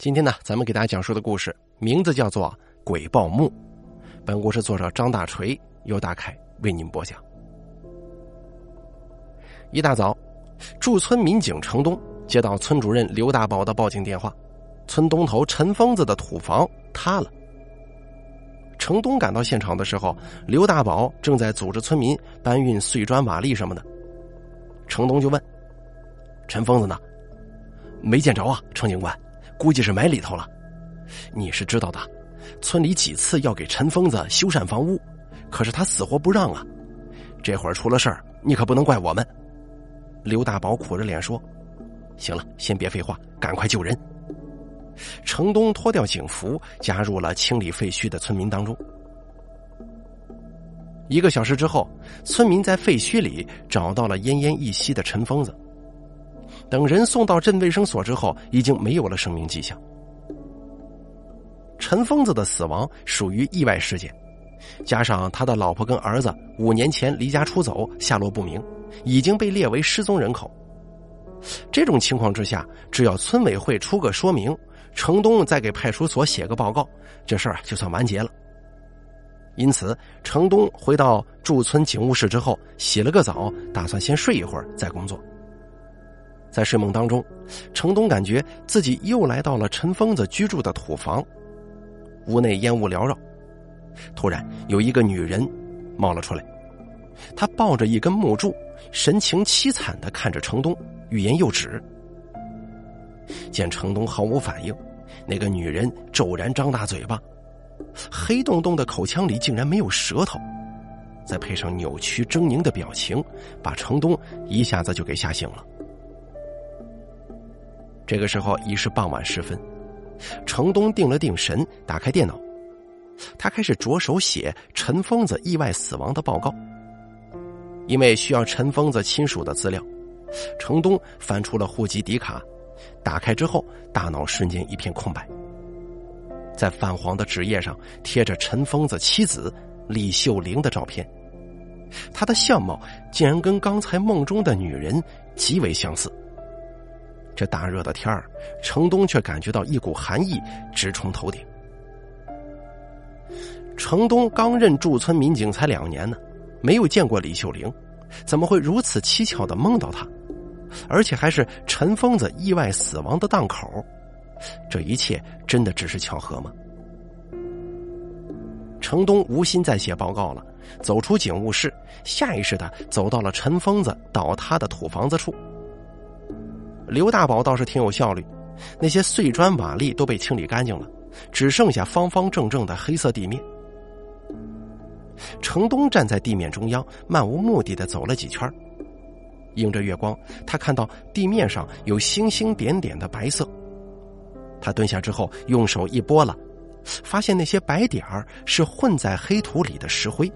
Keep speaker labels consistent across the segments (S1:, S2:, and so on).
S1: 今天呢，咱们给大家讲述的故事名字叫做《鬼报墓》。本故事作者张大锤由大凯为您播讲。一大早，驻村民警程东接到村主任刘大宝的报警电话，村东头陈疯子的土房塌了。程东赶到现场的时候，刘大宝正在组织村民搬运碎砖瓦砾什么的。程东就问：“陈疯子呢？”“
S2: 没见着啊，程警官。”估计是埋里头了，
S1: 你是知道的。村里几次要给陈疯子修缮房屋，可是他死活不让啊。这会儿出了事儿，你可不能怪我们。刘大宝苦着脸说：“行了，先别废话，赶快救人。”程东脱掉警服，加入了清理废墟的村民当中。一个小时之后，村民在废墟里找到了奄奄一息的陈疯子。等人送到镇卫生所之后，已经没有了生命迹象。陈疯子的死亡属于意外事件，加上他的老婆跟儿子五年前离家出走，下落不明，已经被列为失踪人口。这种情况之下，只要村委会出个说明，程东再给派出所写个报告，这事儿就算完结了。因此，程东回到驻村警务室之后，洗了个澡，打算先睡一会儿再工作。在睡梦当中，程东感觉自己又来到了陈疯子居住的土房，屋内烟雾缭绕。突然，有一个女人冒了出来，她抱着一根木柱，神情凄惨的看着程东，欲言又止。见程东毫无反应，那个女人骤然张大嘴巴，黑洞洞的口腔里竟然没有舌头，再配上扭曲狰狞的表情，把程东一下子就给吓醒了。这个时候已是傍晚时分，程东定了定神，打开电脑，他开始着手写陈疯子意外死亡的报告。因为需要陈疯子亲属的资料，程东翻出了户籍底卡，打开之后，大脑瞬间一片空白。在泛黄的纸页上贴着陈疯子妻子李秀玲的照片，她的相貌竟然跟刚才梦中的女人极为相似。这大热的天儿，程东却感觉到一股寒意直冲头顶。程东刚任驻村民警才两年呢，没有见过李秀玲，怎么会如此蹊跷的梦到她？而且还是陈疯子意外死亡的档口，这一切真的只是巧合吗？程东无心再写报告了，走出警务室，下意识的走到了陈疯子倒塌的土房子处。刘大宝倒是挺有效率，那些碎砖瓦砾都被清理干净了，只剩下方方正正的黑色地面。程东站在地面中央，漫无目的的走了几圈，映着月光，他看到地面上有星星点点的白色。他蹲下之后，用手一拨了，发现那些白点儿是混在黑土里的石灰。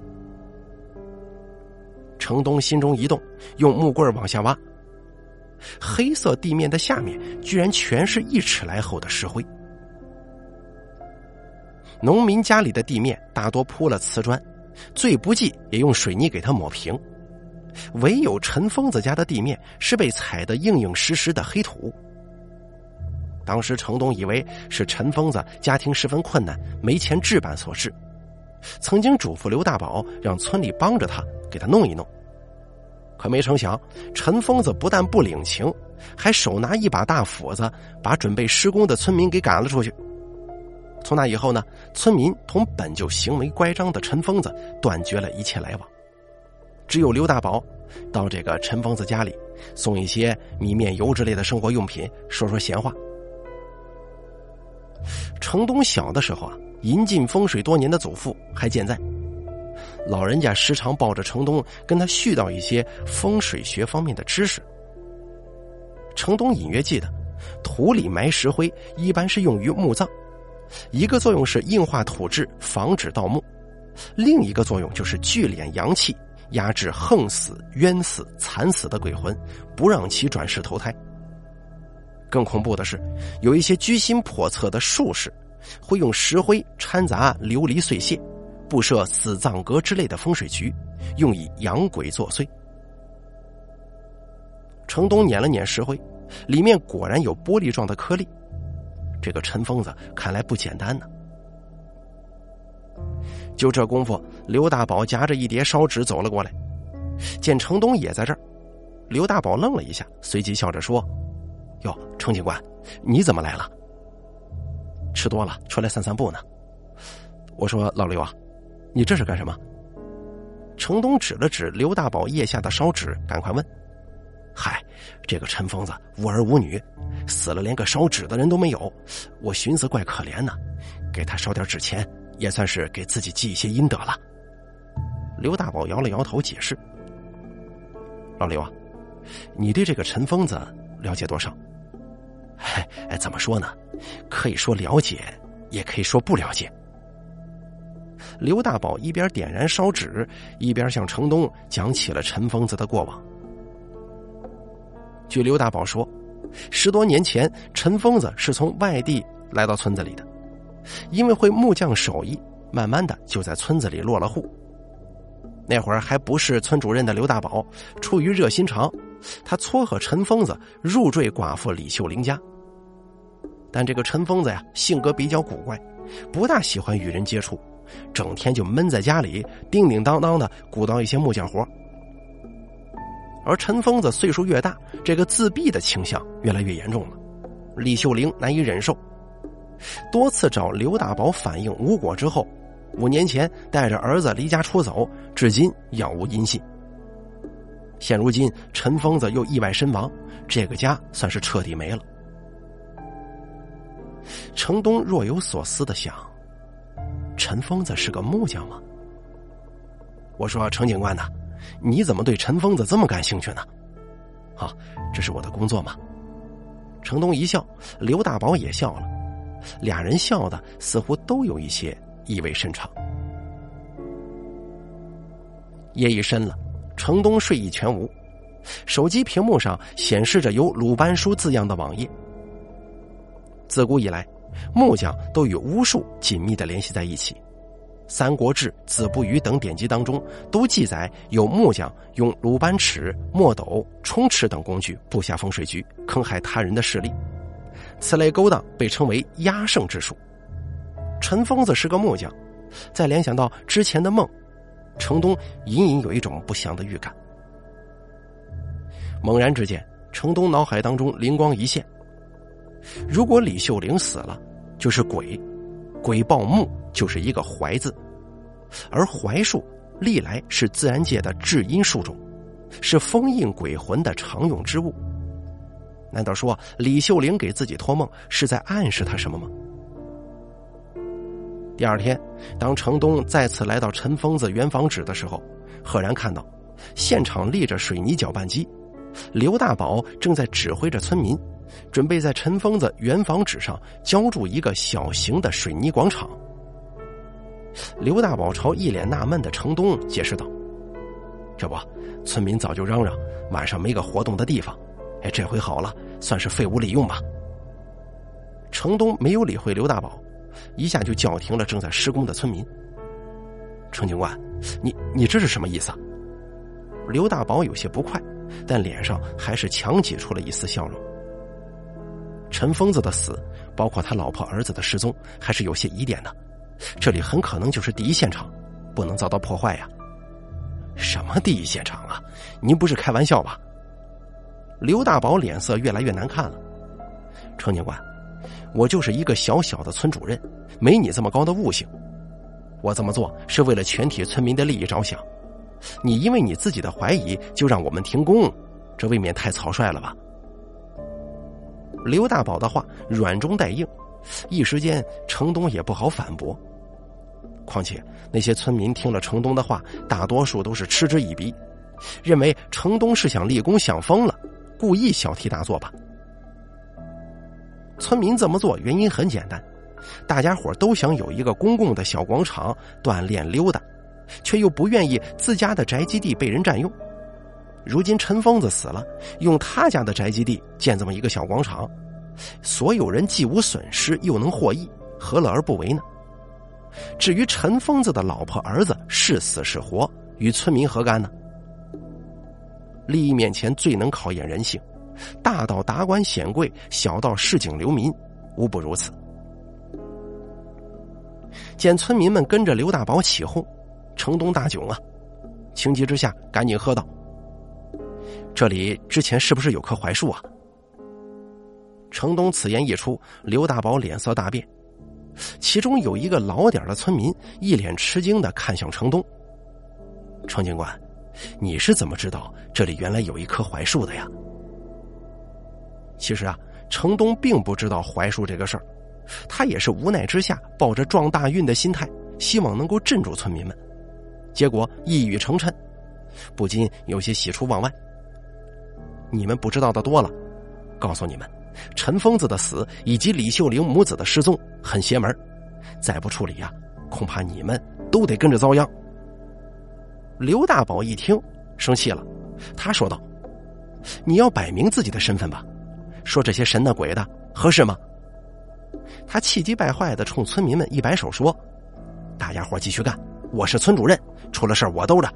S1: 程东心中一动，用木棍往下挖。黑色地面的下面居然全是一尺来厚的石灰。农民家里的地面大多铺了瓷砖，最不济也用水泥给它抹平，唯有陈疯子家的地面是被踩得硬硬实实的黑土。当时程东以为是陈疯子家庭十分困难，没钱置办所致，曾经嘱咐刘大宝让村里帮着他给他弄一弄。可没成想，陈疯子不但不领情，还手拿一把大斧子，把准备施工的村民给赶了出去。从那以后呢，村民同本就行为乖张的陈疯子断绝了一切来往，只有刘大宝到这个陈疯子家里送一些米面油之类的生活用品，说说闲话。程东小的时候啊，引进风水多年的祖父还健在。老人家时常抱着程东跟他絮叨一些风水学方面的知识。程东隐约记得，土里埋石灰一般是用于墓葬，一个作用是硬化土质，防止盗墓；另一个作用就是聚敛阳气，压制横死、冤死、惨死的鬼魂，不让其转世投胎。更恐怖的是，有一些居心叵测的术士，会用石灰掺杂琉璃碎屑。布设死葬阁之类的风水局，用以养鬼作祟。程东捻了捻石灰，里面果然有玻璃状的颗粒。这个陈疯子看来不简单呢。就这功夫，刘大宝夹着一叠烧纸走了过来，见程东也在这儿，刘大宝愣了一下，随即笑着说：“哟，程警官，你怎么来了？吃多了，出来散散步呢。”我说：“老刘啊，你这是干什么？”程东指了指刘大宝腋下的烧纸，赶快问：“嗨，这个陈疯子无儿无女，死了连个烧纸的人都没有，我寻思怪可怜呢，给他烧点纸钱。”也算是给自己积一些阴德了。刘大宝摇了摇头，解释：“老刘啊，你对这个陈疯子了解多少？哎，怎么说呢？可以说了解，也可以说不了解。”刘大宝一边点燃烧纸，一边向程东讲起了陈疯子的过往。据刘大宝说，十多年前，陈疯子是从外地来到村子里的。因为会木匠手艺，慢慢的就在村子里落了户。那会儿还不是村主任的刘大宝，出于热心肠，他撮合陈疯子入赘寡妇李秀玲家。但这个陈疯子呀，性格比较古怪，不大喜欢与人接触，整天就闷在家里，叮叮当当的鼓捣一些木匠活。而陈疯子岁数越大，这个自闭的倾向越来越严重了，李秀玲难以忍受。多次找刘大宝反映无果之后，五年前带着儿子离家出走，至今杳无音信。现如今陈疯子又意外身亡，这个家算是彻底没了。程东若有所思的想：陈疯子是个木匠吗？我说程警官呐，你怎么对陈疯子这么感兴趣呢？啊，这是我的工作嘛。程东一笑，刘大宝也笑了。俩人笑的似乎都有一些意味深长。夜已深了，程东睡意全无，手机屏幕上显示着有“鲁班书”字样的网页。自古以来，木匠都与巫术紧密的联系在一起，《三国志》《子不语》等典籍当中都记载有木匠用鲁班尺、墨斗、冲尺等工具布下风水局，坑害他人的势力。此类勾当被称为压胜之术。陈疯子是个木匠，再联想到之前的梦，程东隐隐有一种不祥的预感。猛然之间，程东脑海当中灵光一现：如果李秀玲死了，就是鬼，鬼报墓就是一个怀字，而槐树历来是自然界的至阴树种，是封印鬼魂的常用之物。难道说李秀玲给自己托梦是在暗示他什么吗？第二天，当程东再次来到陈疯子原房址的时候，赫然看到现场立着水泥搅拌机，刘大宝正在指挥着村民，准备在陈疯子原房址上浇筑一个小型的水泥广场。刘大宝朝一脸纳闷的程东解释道：“这不，村民早就嚷嚷晚上没个活动的地方。”哎，这回好了，算是废物利用吧。程东没有理会刘大宝，一下就叫停了正在施工的村民。程警官，你你这是什么意思？刘大宝有些不快，但脸上还是强挤出了一丝笑容。陈疯子的死，包括他老婆儿子的失踪，还是有些疑点的。这里很可能就是第一现场，不能遭到破坏呀。什么第一现场啊？您不是开玩笑吧？刘大宝脸色越来越难看了，程警官，我就是一个小小的村主任，没你这么高的悟性。我这么做是为了全体村民的利益着想，你因为你自己的怀疑就让我们停工，这未免太草率了吧？刘大宝的话软中带硬，一时间程东也不好反驳。况且那些村民听了程东的话，大多数都是嗤之以鼻，认为程东是想立功想疯了。故意小题大做吧。村民这么做原因很简单，大家伙都想有一个公共的小广场锻炼溜达，却又不愿意自家的宅基地被人占用。如今陈疯子死了，用他家的宅基地建这么一个小广场，所有人既无损失又能获益，何乐而不为呢？至于陈疯子的老婆儿子是死是活，与村民何干呢？利益面前最能考验人性，大到达官显贵，小到市井流民，无不如此。见村民们跟着刘大宝起哄，城东大窘啊！情急之下，赶紧喝道：“这里之前是不是有棵槐树啊？”城东此言一出，刘大宝脸色大变。其中有一个老点的村民一脸吃惊的看向城东：“程警官，你是怎么知道这里原来有一棵槐树的呀？”其实啊，程东并不知道槐树这个事儿，他也是无奈之下，抱着撞大运的心态，希望能够镇住村民们。结果一语成谶，不禁有些喜出望外。你们不知道的多了，告诉你们。陈疯子的死以及李秀玲母子的失踪很邪门，再不处理呀，恐怕你们都得跟着遭殃。刘大宝一听，生气了，他说道：“你要摆明自己的身份吧，说这些神的鬼的合适吗？”他气急败坏的冲村民们一摆手说：“大家伙继续干，我是村主任，出了事我兜着。”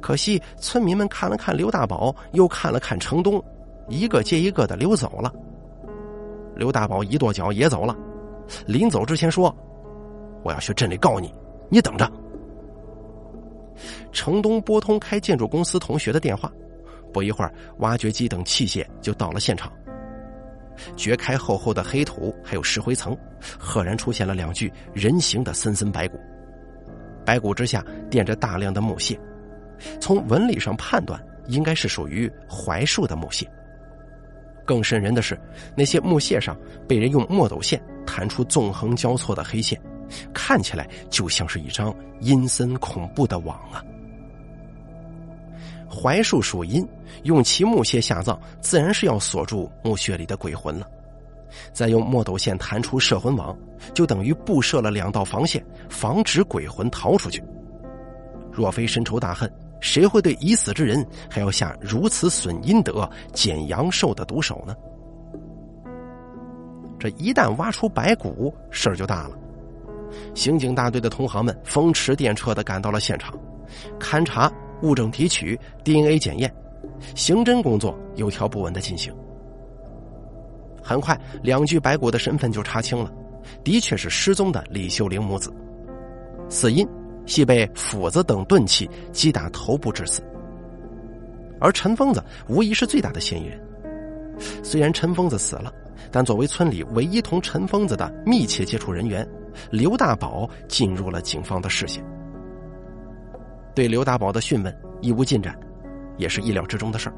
S1: 可惜村民们看了看刘大宝，又看了看城东。一个接一个的溜走了，刘大宝一跺脚也走了。临走之前说：“我要去镇里告你，你等着。”城东拨通开建筑公司同学的电话，不一会儿，挖掘机等器械就到了现场。掘开厚厚的黑土，还有石灰层，赫然出现了两具人形的森森白骨。白骨之下垫着大量的木屑，从纹理上判断，应该是属于槐树的木屑。更瘆人的是，那些木屑上被人用墨斗线弹出纵横交错的黑线，看起来就像是一张阴森恐怖的网啊！槐树属阴，用其木屑下葬，自然是要锁住墓穴里的鬼魂了。再用墨斗线弹出摄魂网，就等于布设了两道防线，防止鬼魂逃出去。若非深仇大恨。谁会对已死之人还要下如此损阴德、减阳寿的毒手呢？这一旦挖出白骨，事儿就大了。刑警大队的同行们风驰电掣的赶到了现场，勘查、物证提取、DNA 检验，刑侦工作有条不紊的进行。很快，两具白骨的身份就查清了，的确是失踪的李秀玲母子，死因。系被斧子等钝器击打头部致死，而陈疯子无疑是最大的嫌疑人。虽然陈疯子死了，但作为村里唯一同陈疯子的密切接触人员，刘大宝进入了警方的视线。对刘大宝的讯问一无进展，也是意料之中的事儿。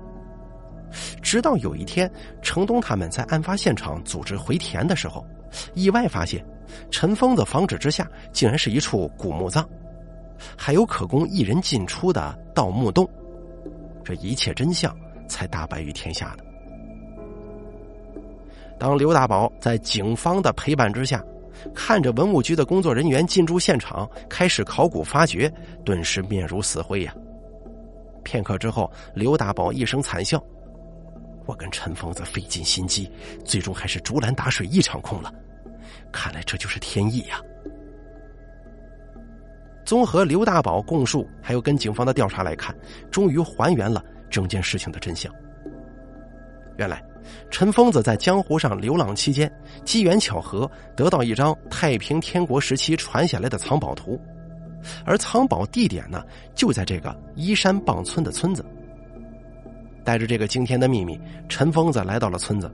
S1: 直到有一天，程东他们在案发现场组织回填的时候，意外发现陈疯子房址之下竟然是一处古墓葬。还有可供一人进出的盗墓洞，这一切真相才大白于天下的。当刘大宝在警方的陪伴之下，看着文物局的工作人员进驻现场，开始考古发掘，顿时面如死灰呀。片刻之后，刘大宝一声惨笑：“我跟陈疯子费尽心机，最终还是竹篮打水一场空了。看来这就是天意呀。”综合刘大宝供述，还有跟警方的调查来看，终于还原了整件事情的真相。原来，陈疯子在江湖上流浪期间，机缘巧合得到一张太平天国时期传下来的藏宝图，而藏宝地点呢，就在这个依山傍村的村子。带着这个惊天的秘密，陈疯子来到了村子，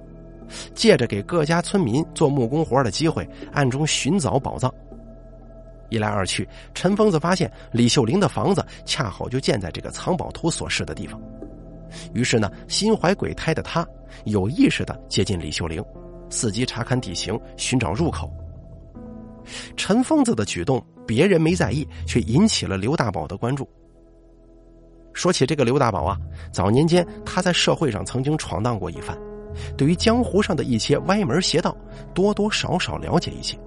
S1: 借着给各家村民做木工活的机会，暗中寻找宝藏。一来二去，陈疯子发现李秀玲的房子恰好就建在这个藏宝图所示的地方。于是呢，心怀鬼胎的他有意识的接近李秀玲，伺机查看地形，寻找入口。陈疯子的举动，别人没在意，却引起了刘大宝的关注。说起这个刘大宝啊，早年间他在社会上曾经闯荡过一番，对于江湖上的一些歪门邪道，多多少少了解一些。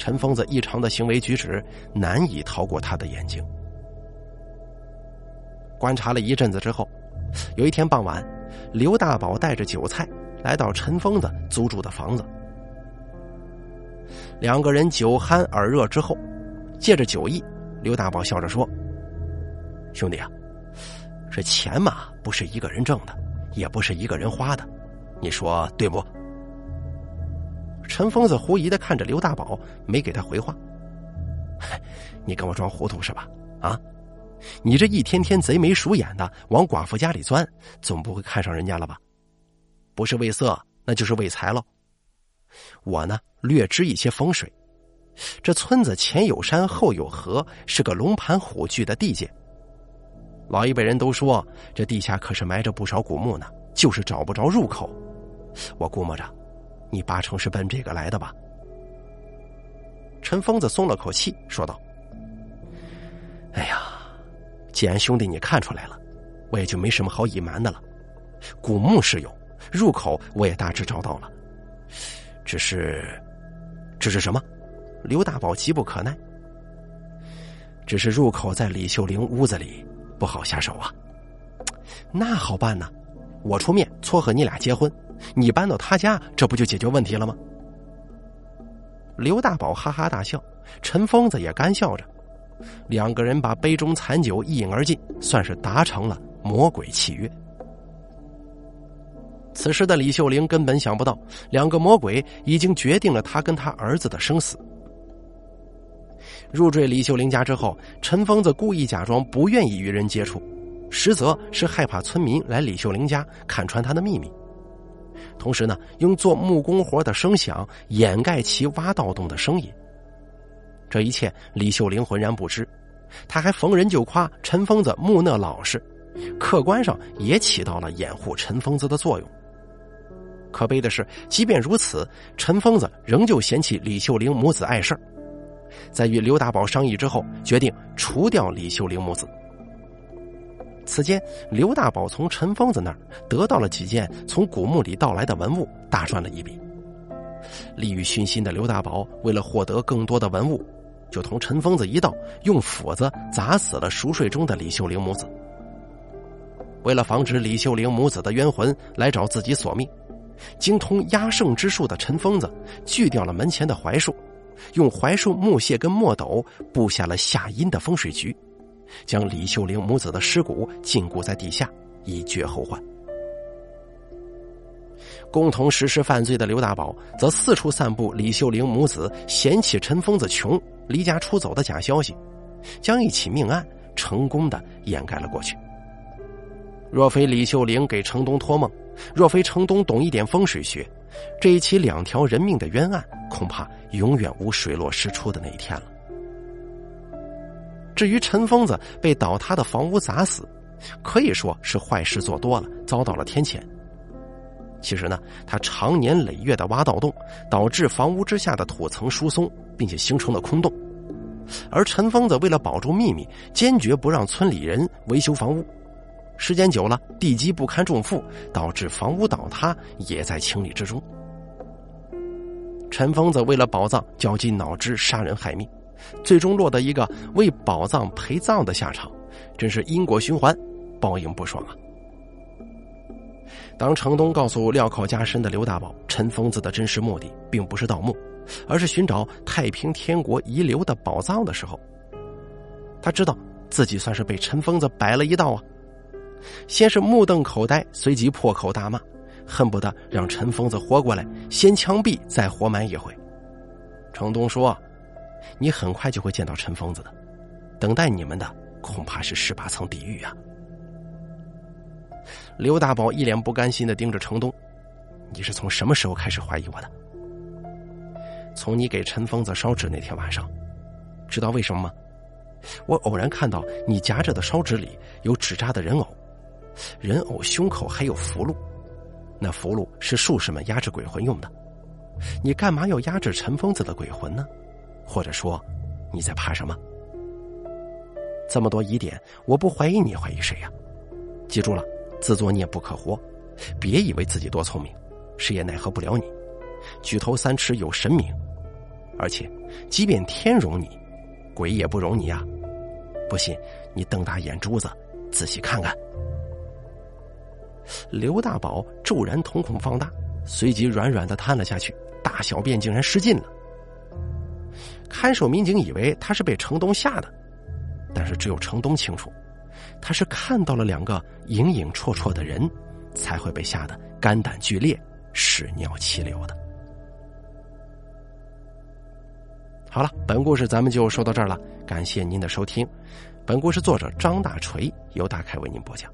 S1: 陈疯子异常的行为举止难以逃过他的眼睛。观察了一阵子之后，有一天傍晚，刘大宝带着酒菜来到陈疯子租住的房子。两个人酒酣耳热之后，借着酒意，刘大宝笑着说：“兄弟啊，这钱嘛，不是一个人挣的，也不是一个人花的，你说对不？”陈疯子狐疑的看着刘大宝，没给他回话。你跟我装糊涂是吧？啊，你这一天天贼眉鼠眼的往寡妇家里钻，总不会看上人家了吧？不是为色，那就是为财喽。我呢，略知一些风水。这村子前有山后有河，是个龙盘虎踞的地界。老一辈人都说，这地下可是埋着不少古墓呢，就是找不着入口。我估摸着，你八成是奔这个来的吧？陈疯子松了口气，说道：“哎呀，既然兄弟你看出来了，我也就没什么好隐瞒的了。古墓是有，入口我也大致找到了，只是，只是什么？”刘大宝急不可耐，只是入口在李秀玲屋子里，不好下手啊。那好办呢，我出面撮合你俩结婚，你搬到他家，这不就解决问题了吗？刘大宝哈哈大笑，陈疯子也干笑着，两个人把杯中残酒一饮而尽，算是达成了魔鬼契约。此时的李秀玲根本想不到，两个魔鬼已经决定了他跟他儿子的生死。入赘李秀玲家之后，陈疯子故意假装不愿意与人接触，实则是害怕村民来李秀玲家看穿他的秘密。同时呢，用做木工活的声响掩盖其挖盗洞的声音。这一切李秀玲浑然不知，他还逢人就夸陈疯子木讷老实，客观上也起到了掩护陈疯子的作用。可悲的是，即便如此，陈疯子仍旧嫌弃李秀玲母子碍事。在与刘大宝商议之后，决定除掉李秀玲母子。此间，刘大宝从陈疯子那儿得到了几件从古墓里盗来的文物，大赚了一笔。利欲熏心的刘大宝为了获得更多的文物，就同陈疯子一道用斧子砸死了熟睡中的李秀玲母子。为了防止李秀玲母子的冤魂来找自己索命，精通压胜之术的陈疯子锯掉了门前的槐树。用槐树木屑跟墨斗布下了下阴的风水局，将李秀玲母子的尸骨禁锢在地下，以绝后患。共同实施犯罪的刘大宝则四处散布李秀玲母子嫌弃陈疯子穷、离家出走的假消息，将一起命案成功的掩盖了过去。若非李秀玲给程东托梦，若非程东懂一点风水学。这一起两条人命的冤案，恐怕永远无水落石出的那一天了。至于陈疯子被倒塌的房屋砸死，可以说是坏事做多了，遭到了天谴。其实呢，他长年累月的挖盗洞，导致房屋之下的土层疏松，并且形成了空洞。而陈疯子为了保住秘密，坚决不让村里人维修房屋。时间久了，地基不堪重负，导致房屋倒塌，也在情理之中。陈疯子为了宝藏，绞尽脑汁杀人害命，最终落得一个为宝藏陪葬的下场，真是因果循环，报应不爽啊！当程东告诉镣铐加身的刘大宝，陈疯子的真实目的并不是盗墓，而是寻找太平天国遗留的宝藏的时候，他知道自己算是被陈疯子摆了一道啊！先是目瞪口呆，随即破口大骂，恨不得让陈疯子活过来，先枪毙再活埋一回。程东说：“你很快就会见到陈疯子的，等待你们的恐怕是十八层地狱啊！”刘大宝一脸不甘心的盯着程东：“你是从什么时候开始怀疑我的？从你给陈疯子烧纸那天晚上，知道为什么吗？我偶然看到你夹着的烧纸里有纸扎的人偶。”人偶胸口还有符箓，那符箓是术士们压制鬼魂用的。你干嘛要压制陈疯子的鬼魂呢？或者说，你在怕什么？这么多疑点，我不怀疑你，怀疑谁呀？记住了，自作孽不可活，别以为自己多聪明，谁也奈何不了你。举头三尺有神明，而且，即便天容你，鬼也不容你呀！不信，你瞪大眼珠子，仔细看看。刘大宝骤然瞳孔放大，随即软软的瘫了下去，大小便竟然失禁了。看守民警以为他是被程东吓的，但是只有程东清楚，他是看到了两个影影绰绰的人，才会被吓得肝胆俱裂、屎尿齐流的。好了，本故事咱们就说到这儿了，感谢您的收听。本故事作者张大锤由大凯为您播讲。